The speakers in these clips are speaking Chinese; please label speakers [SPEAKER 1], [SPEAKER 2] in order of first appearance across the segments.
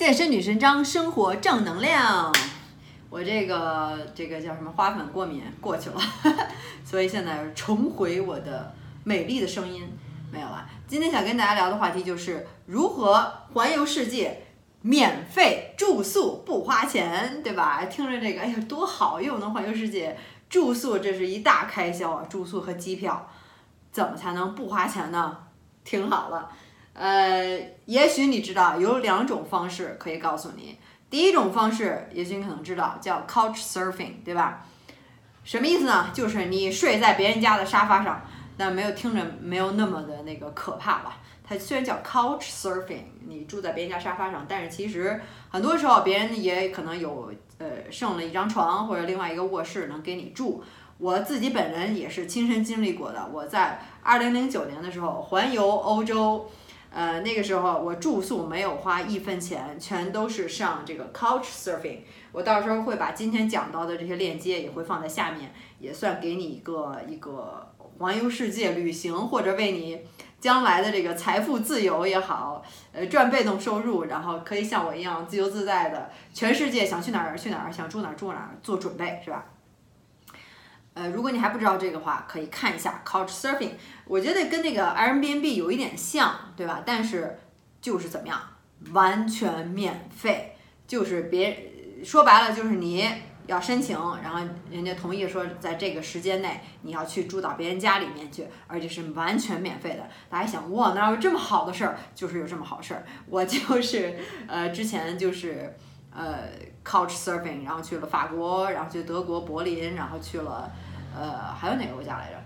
[SPEAKER 1] 健身女神张，生活正能量。我这个这个叫什么花粉过敏过去了，所以现在重回我的美丽的声音没有了。今天想跟大家聊的话题就是如何环游世界，免费住宿不花钱，对吧？听着这个，哎呀，多好，又能环游世界，住宿这是一大开销啊，住宿和机票，怎么才能不花钱呢？听好了，呃，也许你知道有两种方式可以告诉你。第一种方式，也许你可能知道，叫 couch surfing，对吧？什么意思呢？就是你睡在别人家的沙发上，但没有听着没有那么的那个可怕吧？它虽然叫 couch surfing，你住在别人家沙发上，但是其实很多时候别人也可能有呃剩了一张床或者另外一个卧室能给你住。我自己本人也是亲身经历过的。我在二零零九年的时候环游欧洲。呃，那个时候我住宿没有花一分钱，全都是上这个 Couch Surfing。我到时候会把今天讲到的这些链接也会放在下面，也算给你一个一个环游世界旅行，或者为你将来的这个财富自由也好，呃，赚被动收入，然后可以像我一样自由自在的全世界想去哪儿去哪儿，想住哪儿住哪儿做准备，是吧？呃，如果你还不知道这个话，可以看一下 Couch Surfing。我觉得跟那个 Airbnb 有一点像，对吧？但是就是怎么样，完全免费，就是别说白了就是你要申请，然后人家同意说在这个时间内你要去住到别人家里面去，而且是完全免费的。大家想，哇，哪有这么好的事儿？就是有这么好事儿。我就是呃之前就是呃 Couch Surfing，然后去了法国，然后去德国柏林，然后去了呃还有哪个国家来着？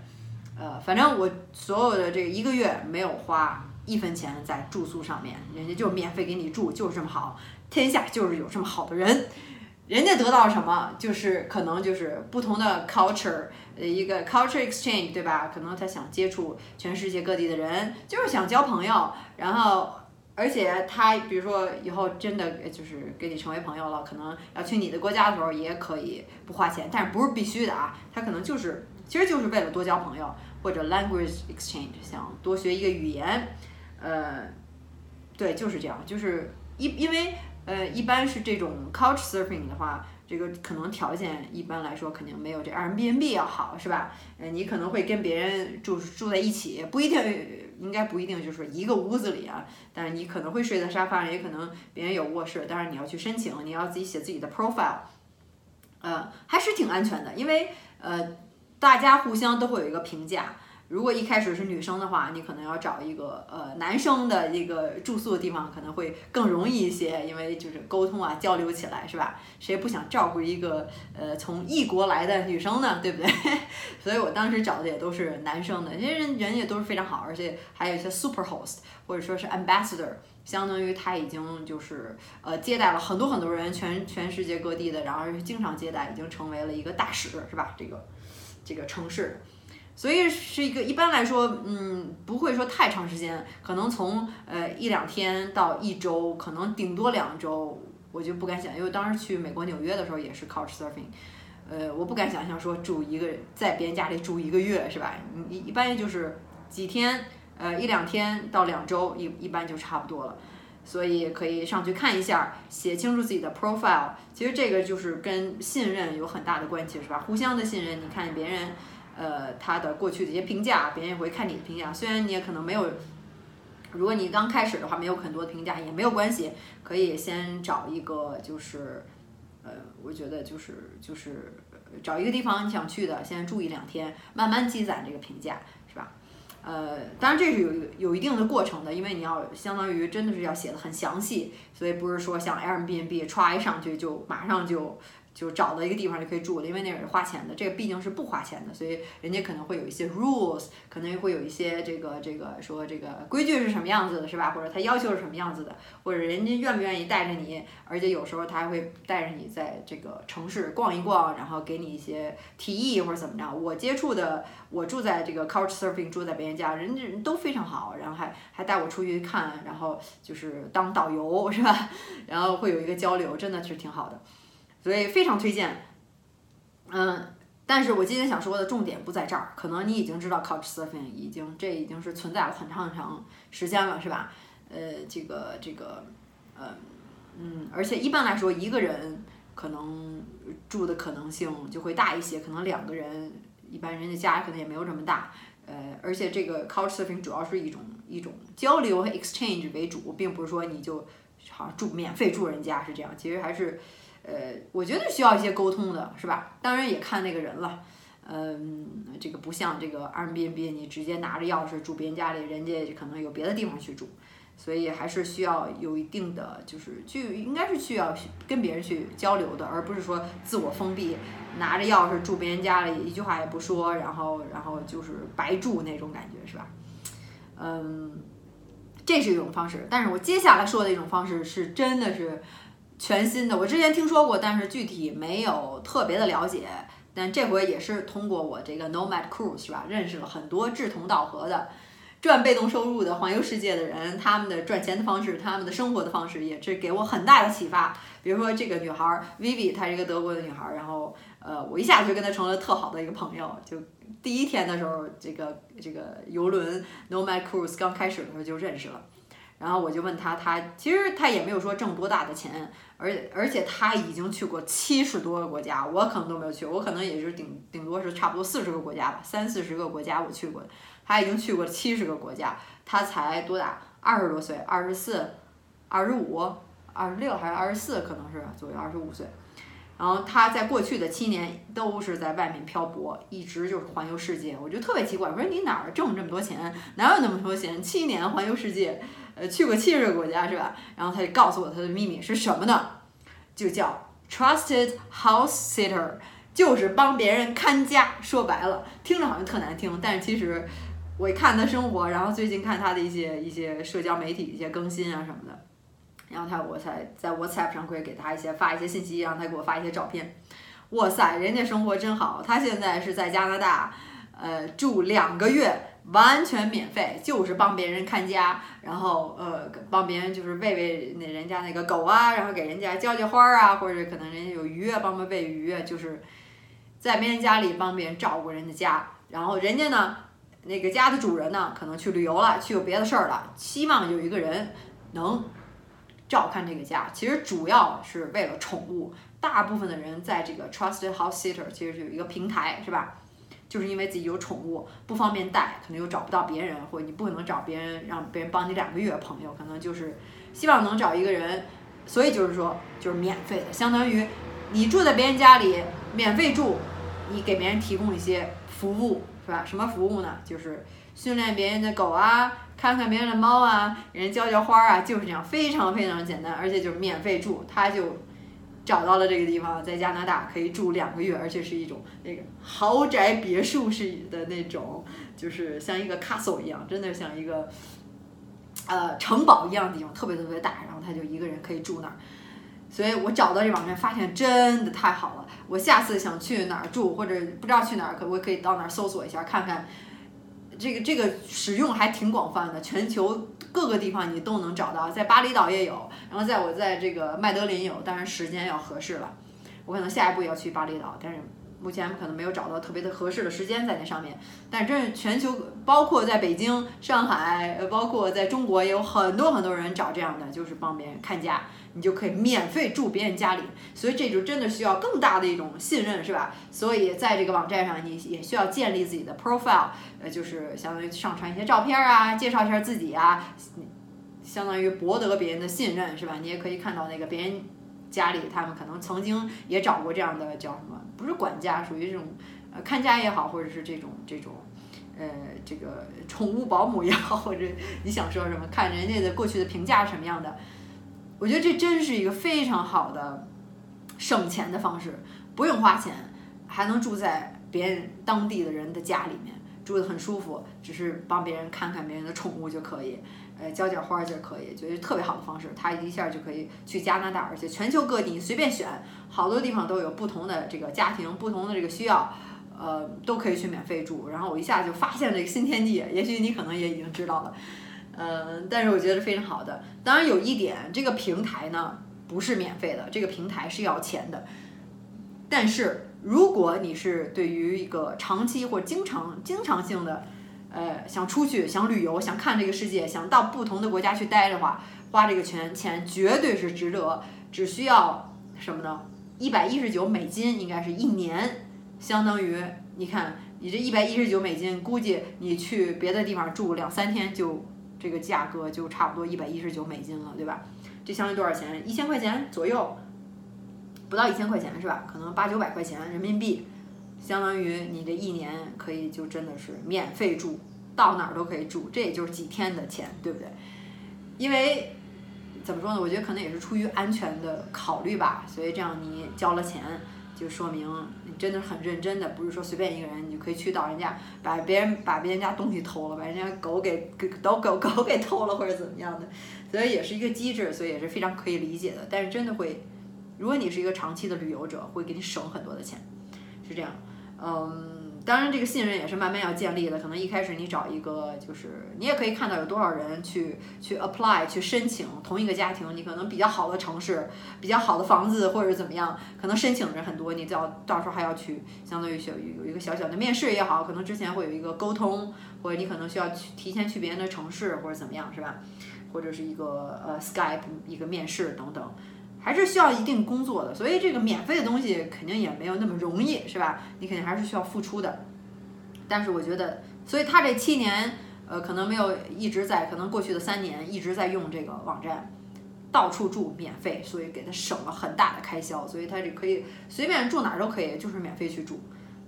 [SPEAKER 1] 呃，反正我所有的这一个月没有花一分钱在住宿上面，人家就免费给你住，就是这么好。天下就是有这么好的人，人家得到什么，就是可能就是不同的 culture，呃，一个 culture exchange，对吧？可能他想接触全世界各地的人，就是想交朋友。然后，而且他比如说以后真的就是跟你成为朋友了，可能要去你的国家的时候也可以不花钱，但是不是必须的啊？他可能就是。其实就是为了多交朋友，或者 language exchange，想多学一个语言，呃，对，就是这样，就是一因为呃一般是这种 couch surfing 的话，这个可能条件一般来说肯定没有这 Airbnb 要好，是吧？呃，你可能会跟别人住住在一起，不一定，应该不一定就是一个屋子里啊，但是你可能会睡在沙发上，也可能别人有卧室，但是你要去申请，你要自己写自己的 profile，呃，还是挺安全的，因为呃。大家互相都会有一个评价。如果一开始是女生的话，你可能要找一个呃男生的一个住宿的地方，可能会更容易一些，因为就是沟通啊交流起来是吧？谁不想照顾一个呃从异国来的女生呢？对不对？所以我当时找的也都是男生的，这些人人也都是非常好，而且还有一些 super host 或者说是 ambassador，相当于他已经就是呃接待了很多很多人，全全世界各地的，然后经常接待，已经成为了一个大使是吧？这个。这个城市，所以是一个一般来说，嗯，不会说太长时间，可能从呃一两天到一周，可能顶多两周，我就不敢想，因为当时去美国纽约的时候也是 couch surfing，呃，我不敢想象说住一个在别人家里住一个月是吧？一一般就是几天，呃一两天到两周，一一般就差不多了。所以可以上去看一下，写清楚自己的 profile。其实这个就是跟信任有很大的关系，是吧？互相的信任，你看别人，呃，他的过去的一些评价，别人也会看你的评价。虽然你也可能没有，如果你刚开始的话没有很多评价也没有关系，可以先找一个就是，呃，我觉得就是就是找一个地方你想去的，先住一两天，慢慢积攒这个评价。是吧呃，当然这是有有一定的过程的，因为你要相当于真的是要写的很详细，所以不是说像 Airbnb 歘一上去就马上就。就找到一个地方就可以住了，因为那是花钱的，这个毕竟是不花钱的，所以人家可能会有一些 rules，可能会有一些这个这个说这个规矩是什么样子的，是吧？或者他要求是什么样子的，或者人家愿不愿意带着你，而且有时候他还会带着你在这个城市逛一逛，然后给你一些提议或者怎么着。我接触的，我住在这个 couch surfing，住在别人家，人家人都非常好，然后还还带我出去看，然后就是当导游，是吧？然后会有一个交流，真的是挺好的。所以非常推荐，嗯，但是我今天想说的重点不在这儿，可能你已经知道 Couch Surfing 已经这已经是存在了很长很长时间了，是吧？呃，这个这个，呃，嗯，而且一般来说一个人可能住的可能性就会大一些，可能两个人一般人家家可能也没有这么大。呃，而且这个 Couchsurfing 主要是一种一种交流和 exchange 为主，并不是说你就好像住免费住人家是这样，其实还是呃，我觉得需要一些沟通的，是吧？当然也看那个人了。嗯，这个不像这个 Airbnb，你直接拿着钥匙住别人家里，人家可能有别的地方去住，所以还是需要有一定的，就是去应该是需要跟别人去交流的，而不是说自我封闭，拿着钥匙住别人家里，一句话也不说，然后然后就是白住那种感觉，是吧？嗯，这是一种方式，但是我接下来说的一种方式是真的是全新的，我之前听说过，但是具体没有特别的了解。但这回也是通过我这个 Nomad Cruise 是吧，认识了很多志同道合的赚被动收入的环游世界的人，他们的赚钱的方式，他们的生活的方式，也是给我很大的启发。比如说这个女孩 Vivi，她是一个德国的女孩，然后呃，我一下就跟她成了特好的一个朋友。就第一天的时候，这个这个游轮 Nomad Cruise 刚开始的时候就认识了。然后我就问他，他其实他也没有说挣多大的钱，而而且他已经去过七十多个国家，我可能都没有去，我可能也是顶顶多是差不多四十个国家吧，三四十个国家我去过，他已经去过七十个国家，他才多大？二十多岁，二十四、二十五、二十六还是二十四？可能是左右，二十五岁。然后他在过去的七年都是在外面漂泊，一直就是环游世界。我就特别奇怪，我说你哪儿挣这么多钱？哪有那么多钱？七年环游世界，呃，去过七十个国家是吧？然后他就告诉我他的秘密是什么呢？就叫 trusted house sitter，就是帮别人看家。说白了，听着好像特难听，但是其实我一看他生活，然后最近看他的一些一些社交媒体一些更新啊什么的。然后他我才在 WhatsApp 上会给他一些发一些信息，让他给我发一些照片。哇塞，人家生活真好。他现在是在加拿大，呃，住两个月，完全免费，就是帮别人看家，然后呃，帮别人就是喂喂那人家那个狗啊，然后给人家浇浇花啊，或者可能人家有鱼啊，帮忙喂鱼，就是在别人家里帮别人照顾人家家。然后人家呢，那个家的主人呢，可能去旅游了，去有别的事儿了，希望有一个人能。照看这个家，其实主要是为了宠物。大部分的人在这个 Trusted House Sitter 其实有一个平台，是吧？就是因为自己有宠物不方便带，可能又找不到别人，或者你不可能找别人让别人帮你两个月朋友，可能就是希望能找一个人，所以就是说就是免费的，相当于你住在别人家里免费住，你给别人提供一些服务，是吧？什么服务呢？就是训练别人的狗啊。看看别人的猫啊，给人浇浇花啊，就是这样，非常非常简单，而且就是免费住。他就找到了这个地方，在加拿大可以住两个月，而且是一种那个豪宅别墅式的那种，就是像一个 castle 一样，真的像一个呃城堡一样的地方，特别特别大。然后他就一个人可以住那儿，所以我找到这网站，发现真的太好了。我下次想去哪儿住，或者不知道去哪儿，可不可以到那儿搜索一下，看看。这个这个使用还挺广泛的，全球各个地方你都能找到，在巴厘岛也有，然后在我在这个麦德林有，当然时间要合适了，我可能下一步要去巴厘岛，但是目前可能没有找到特别的合适的时间在那上面。但是真是全球，包括在北京、上海，包括在中国也有很多很多人找这样的，就是帮别人看家。你就可以免费住别人家里，所以这就真的需要更大的一种信任，是吧？所以在这个网站上，你也需要建立自己的 profile，呃，就是相当于上传一些照片啊，介绍一下自己啊，相当于博得别人的信任，是吧？你也可以看到那个别人家里，他们可能曾经也找过这样的叫什么？不是管家，属于这种呃看家也好，或者是这种这种呃这个宠物保姆也好，或者你想说什么？看人家的过去的评价什么样的？我觉得这真是一个非常好的省钱的方式，不用花钱，还能住在别人当地的人的家里面，住得很舒服，只是帮别人看看别人的宠物就可以，呃，浇浇花就可以，觉得特别好的方式。他一下就可以去加拿大，而且全球各地你随便选，好多地方都有不同的这个家庭，不同的这个需要，呃，都可以去免费住。然后我一下就发现了一个新天地，也许你可能也已经知道了。嗯，但是我觉得非常好的。当然有一点，这个平台呢不是免费的，这个平台是要钱的。但是如果你是对于一个长期或经常、经常性的，呃，想出去、想旅游、想看这个世界、想到不同的国家去待的话，花这个钱钱绝对是值得，只需要什么呢？一百一十九美金，应该是一年，相当于你看你这一百一十九美金，估计你去别的地方住两三天就这个价格就差不多一百一十九美金了，对吧？这相当于多少钱？一千块钱左右，不到一千块钱是吧？可能八九百块钱人民币，相当于你这一年可以就真的是免费住，到哪儿都可以住，这也就是几天的钱，对不对？因为怎么说呢？我觉得可能也是出于安全的考虑吧，所以这样你交了钱，就说明你真的很认真的，不是说随便一个人你就可以去到人家把别人把别人家东西偷了，把人家狗给给都狗狗给偷了或者怎么样的，所以也是一个机制，所以也是非常可以理解的。但是真的会，如果你是一个长期的旅游者，会给你省很多的钱，是这样，嗯。当然，这个信任也是慢慢要建立的。可能一开始你找一个，就是你也可以看到有多少人去去 apply 去申请同一个家庭，你可能比较好的城市、比较好的房子或者怎么样，可能申请的人很多，你到到时候还要去，相当于需要有一个小小的面试也好，可能之前会有一个沟通，或者你可能需要去提前去别人的城市或者怎么样，是吧？或者是一个呃 Skype 一个面试等等。还是需要一定工作的，所以这个免费的东西肯定也没有那么容易，是吧？你肯定还是需要付出的。但是我觉得，所以他这七年，呃，可能没有一直在，可能过去的三年一直在用这个网站，到处住免费，所以给他省了很大的开销，所以他就可以随便住哪儿都可以，就是免费去住，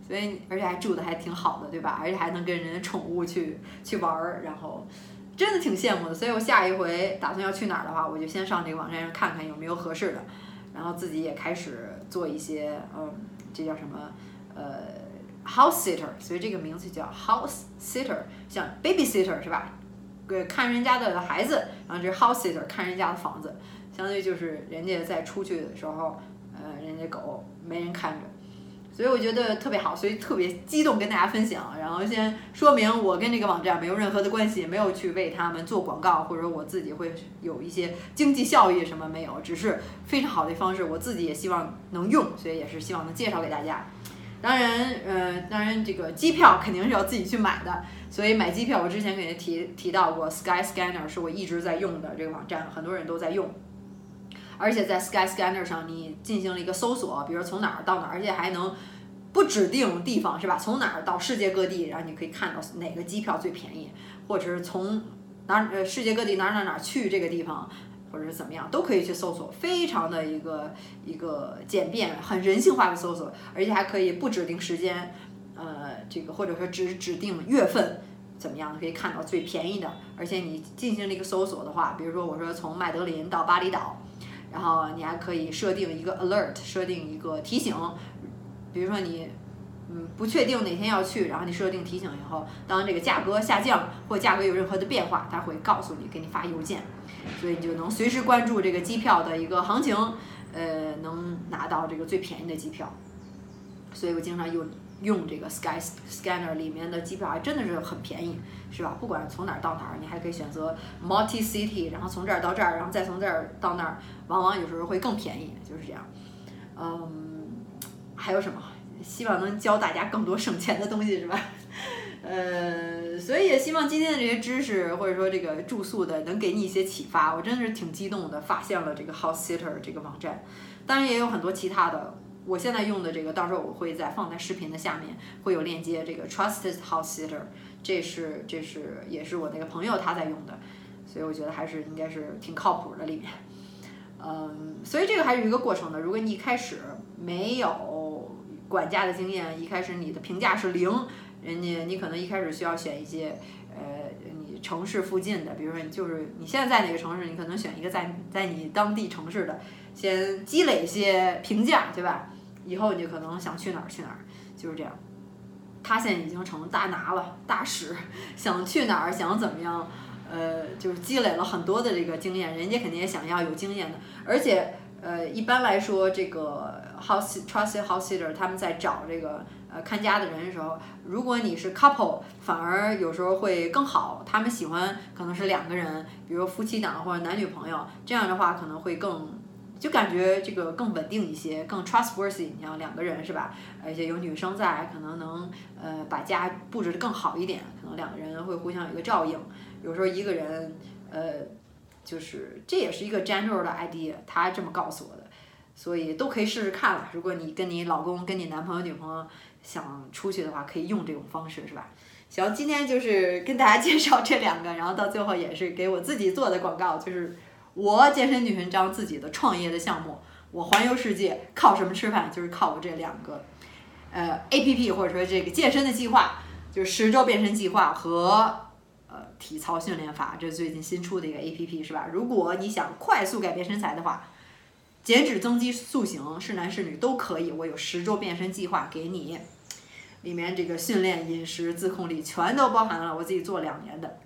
[SPEAKER 1] 所以而且还住的还挺好的，对吧？而且还能跟人家宠物去去玩儿，然后。真的挺羡慕的，所以我下一回打算要去哪儿的话，我就先上这个网站上看看有没有合适的，然后自己也开始做一些，嗯，这叫什么，呃，house sitter，所以这个名字叫 house sitter，像 baby sitter 是吧？呃，看人家的孩子，然后这 house sitter 看人家的房子，相当于就是人家在出去的时候，呃，人家狗没人看着。所以我觉得特别好，所以特别激动跟大家分享。然后先说明我跟这个网站没有任何的关系，没有去为他们做广告，或者我自己会有一些经济效益什么没有，只是非常好的方式，我自己也希望能用，所以也是希望能介绍给大家。当然，呃，当然这个机票肯定是要自己去买的，所以买机票我之前给您提提到过，Sky Scanner 是我一直在用的这个网站，很多人都在用。而且在 Sky Scanner 上，你进行了一个搜索，比如从哪儿到哪儿，而且还能不指定地方，是吧？从哪儿到世界各地，然后你可以看到哪个机票最便宜，或者是从哪呃世界各地哪哪哪去这个地方，或者是怎么样，都可以去搜索，非常的一个一个简便、很人性化的搜索，而且还可以不指定时间，呃，这个或者说只指定月份，怎么样可以看到最便宜的。而且你进行了一个搜索的话，比如说我说从麦德林到巴厘岛。然后你还可以设定一个 alert，设定一个提醒，比如说你嗯不确定哪天要去，然后你设定提醒以后，当这个价格下降或价格有任何的变化，它会告诉你，给你发邮件，所以你就能随时关注这个机票的一个行情，呃，能拿到这个最便宜的机票。所以我经常用。用这个 Sky Scanner 里面的机票还真的是很便宜，是吧？不管从哪儿到哪儿，你还可以选择 Multi City，然后从这儿到这儿，然后再从这儿到那儿，往往有时候会更便宜，就是这样。嗯，还有什么？希望能教大家更多省钱的东西，是吧？呃，所以也希望今天的这些知识，或者说这个住宿的，能给你一些启发。我真的是挺激动的，发现了这个 House Sitter 这个网站，当然也有很多其他的。我现在用的这个，到时候我会再放在视频的下面，会有链接。这个 Trusted House Sitter，这是这是也是我那个朋友他在用的，所以我觉得还是应该是挺靠谱的里面。嗯，所以这个还是一个过程的。如果你一开始没有管家的经验，一开始你的评价是零，人家你可能一开始需要选一些呃你城市附近的，比如说你就是你现在在哪个城市，你可能选一个在在你当地城市的，先积累一些评价，对吧？以后你可能想去哪儿去哪儿，就是这样。他现在已经成大拿了，大使，想去哪儿想怎么样，呃，就是积累了很多的这个经验。人家肯定也想要有经验的，而且呃，一般来说，这个 house trusted house sitter 他们在找这个呃看家的人的时候，如果你是 couple，反而有时候会更好。他们喜欢可能是两个人，比如夫妻档或者男女朋友，这样的话可能会更。就感觉这个更稳定一些，更 trustworthy。你像两个人是吧？而且有女生在，可能能呃把家布置的更好一点。可能两个人会互相有一个照应。有时候一个人呃就是这也是一个 general 的 idea，他这么告诉我的，所以都可以试试看了。如果你跟你老公、跟你男朋友、女朋友想出去的话，可以用这种方式，是吧？行，今天就是跟大家 介绍这两个，然后到最后也是给我自己做的广告，就是我健身女神张自己的创业的项目，我环游世界靠什么吃饭？就是靠我这两个，呃，A P P 或者说这个健身的计划，就是十周变身计划和呃体操训练法，这是最近新出的一个 A P P 是吧？如果你想快速改变身材的话，减脂增肌塑形，是男是女都可以，我有十周变身计划给你。里面这个训练、饮食、自控力全都包含了，我自己做两年的，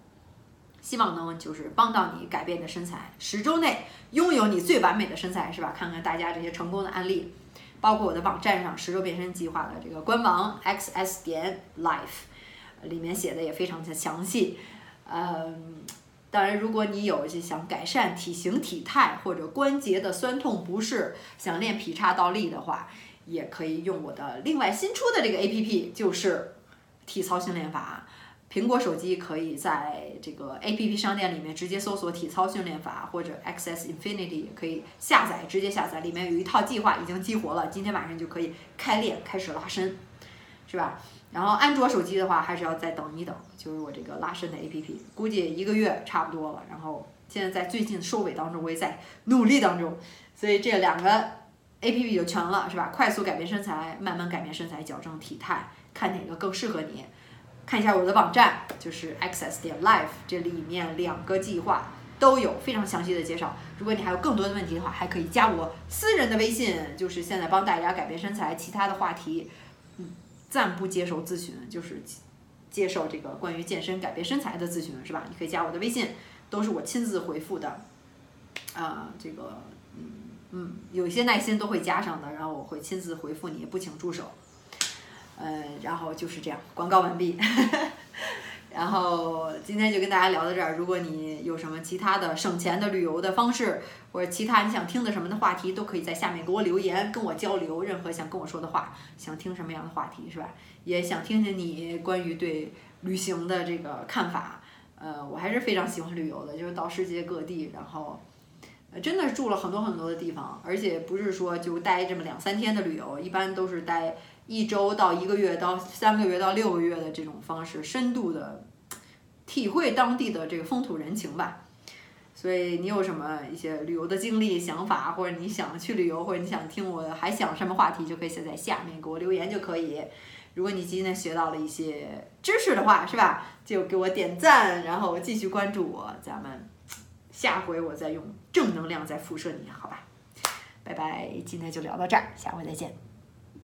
[SPEAKER 1] 希望能就是帮到你改变你的身材，十周内拥有你最完美的身材，是吧？看看大家这些成功的案例，包括我的网站上十周变身计划的这个官网 xs 点 life，里面写的也非常的详细。嗯，当然，如果你有些想改善体型体态或者关节的酸痛不适，想练劈叉倒立的话。也可以用我的另外新出的这个 A P P，就是体操训练法。苹果手机可以在这个 A P P 商店里面直接搜索体操训练法或者 Access Infinity，也可以下载，直接下载。里面有一套计划已经激活了，今天晚上就可以开练，开始拉伸，是吧？然后安卓手机的话，还是要再等一等，就是我这个拉伸的 A P P，估计一个月差不多了。然后现在在最近收尾当中，我也在努力当中，所以这两个。A P P 就全了，是吧？快速改变身材，慢慢改变身材，矫正体态，看哪个更适合你。看一下我的网站，就是 Access 点 Life，这里面两个计划都有非常详细的介绍。如果你还有更多的问题的话，还可以加我私人的微信，就是现在帮大家改变身材，其他的话题，嗯，暂不接受咨询，就是接受这个关于健身改变身材的咨询，是吧？你可以加我的微信，都是我亲自回复的，啊，这个。嗯，有一些耐心都会加上的，然后我会亲自回复你，不请助手。嗯，然后就是这样，广告完毕。然后今天就跟大家聊到这儿。如果你有什么其他的省钱的旅游的方式，或者其他你想听的什么的话题，都可以在下面给我留言，跟我交流。任何想跟我说的话，想听什么样的话题是吧？也想听听你关于对旅行的这个看法。呃，我还是非常喜欢旅游的，就是到世界各地，然后。真的住了很多很多的地方，而且不是说就待这么两三天的旅游，一般都是待一周到一个月到三个月到六个月的这种方式，深度的体会当地的这个风土人情吧。所以你有什么一些旅游的经历、想法，或者你想去旅游，或者你想听我还想什么话题，就可以写在下面给我留言就可以。如果你今天学到了一些知识的话，是吧？就给我点赞，然后继续关注我，咱们。下回我再用正能量再辐射你，好吧？拜拜，今天就聊到这儿，下回再见。